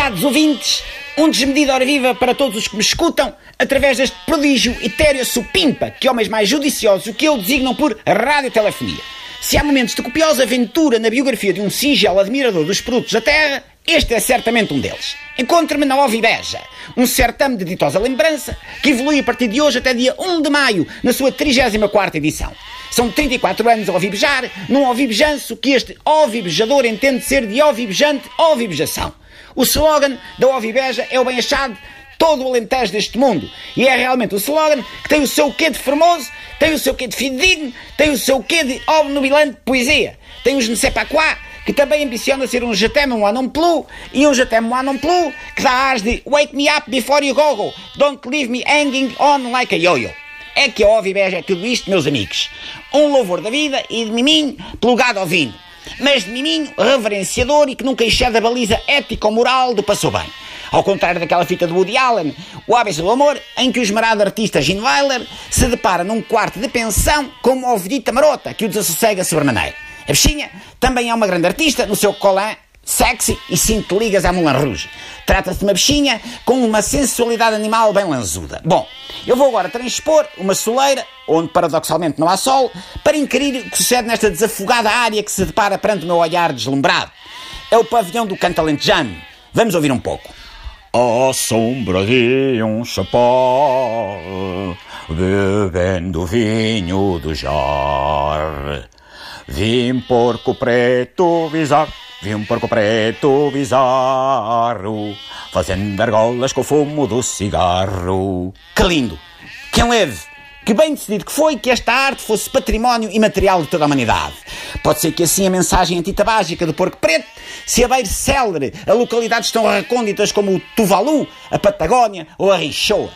Prezados ouvintes, um desmedido hora viva para todos os que me escutam através deste prodígio etéreo supimpa que homens mais judiciosos que eu designam por radiotelefonia. Se há momentos de copiosa aventura na biografia de um singelo admirador dos produtos da terra, este é certamente um deles. Encontre-me na Ovibeja, um certame de ditosa lembrança que evolui a partir de hoje até dia 1 de maio, na sua 34 edição. São 34 anos a ovibejar, num ovibejanço que este ovibejador entende ser de ovibejante ovibejação. O slogan da Ovibeja é o bem achado todo o alentejo deste mundo. E é realmente o slogan que tem o seu quê de formoso, tem o seu quê de fidedigno, tem o seu quê de obnubilante poesia. Tem os Nsepaquá, que também ambiciona ser um Jatem One non plus e um Jatem One non plus que dá ars de Wake me up before you go, go. don't leave me hanging on like a yo-yo. É que a Ovibeja é tudo isto, meus amigos. Um louvor da vida e de miminho pelo gado ao vinho. Mas de miminho reverenciador e que nunca excede a baliza ético-moral do passou bem. Ao contrário daquela fita de Woody Allen, O Hábito do Amor, em que o esmerado artista Gene Weiler se depara num quarto de pensão com uma ovelhita marota que o desassossega sobremaneira. A bichinha também é uma grande artista no seu colã sexy e cinto ligas à Moulin Rouge. Trata-se de uma bichinha com uma sensualidade animal bem lanzuda. Bom, eu vou agora transpor uma soleira, onde paradoxalmente não há sol, para inquirir o que sucede nesta desafogada área que se depara perante o meu olhar deslumbrado. É o pavilhão do Cantalentejano. Vamos ouvir um pouco. À sombra de um chapéu, bebendo vinho do jar. Vim porco preto visar, vim porco preto bizarro, fazendo argolas com o fumo do cigarro. Que lindo! Que leve! Que bem decidido que foi que esta arte fosse património imaterial de toda a humanidade. Pode ser que assim a mensagem antitabágica do Porco Preto se abeire célere a localidades tão recônditas como o Tuvalu, a Patagónia ou a Richoa.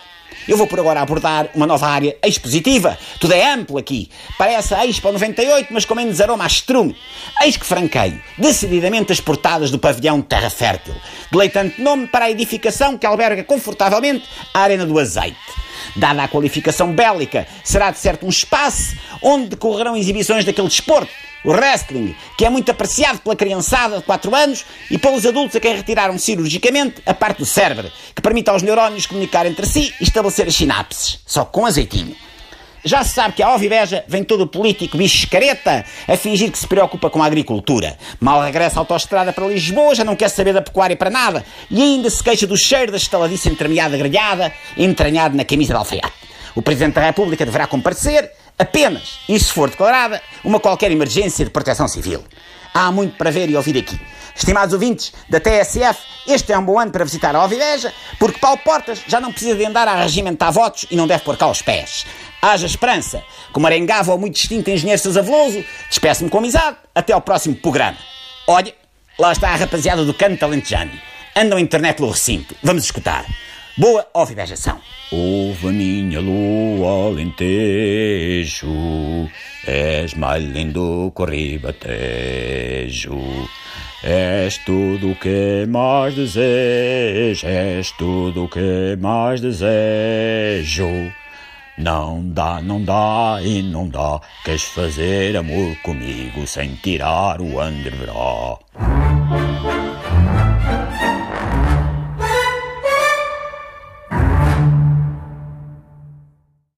Eu vou por agora abordar uma nova área expositiva. Tudo é amplo aqui. Parece a Expo 98, mas com menos aroma a estrume. Eis que franqueio, decididamente as portadas do pavilhão Terra Fértil, deleitante nome para a edificação que alberga confortavelmente a Arena do Azeite. Dada a qualificação bélica, será de certo um espaço onde decorrerão exibições daquele desporto, o wrestling, que é muito apreciado pela criançada de 4 anos e pelos adultos a quem retiraram cirurgicamente a parte do cérebro, que permite aos neurónios comunicar entre si e estabelecer as sinapses, só com azeitinho. Já se sabe que a Oviveja vem todo político bicho careta a fingir que se preocupa com a agricultura. Mal regressa à autoestrada para Lisboa, já não quer saber da pecuária para nada e ainda se queixa do cheiro da estaladiça entremeada grelhada entranhado na camisa de alfaiate. O Presidente da República deverá comparecer apenas, e se for declarada, uma qualquer emergência de proteção civil. Há muito para ver e ouvir aqui. Estimados ouvintes da TSF, este é um bom ano para visitar a Oviveja, porque Paulo Portas já não precisa de andar a regimentar votos e não deve pôr cá os pés. Haja esperança. Como arengava o muito distinto engenheiro Sousa Veloso, despeço-me com amizade. Até ao próximo programa. Olha, lá está a rapaziada do canto talentejano. Andam internet pelo recinto. Vamos escutar. Boa ovivejação. Ouve a minha lua alentejo, és mais lindo que o ribatejo. És tudo o que mais desejo, és tudo o que mais desejo. Não dá, não dá e não dá, queres fazer amor comigo sem tirar o underbra.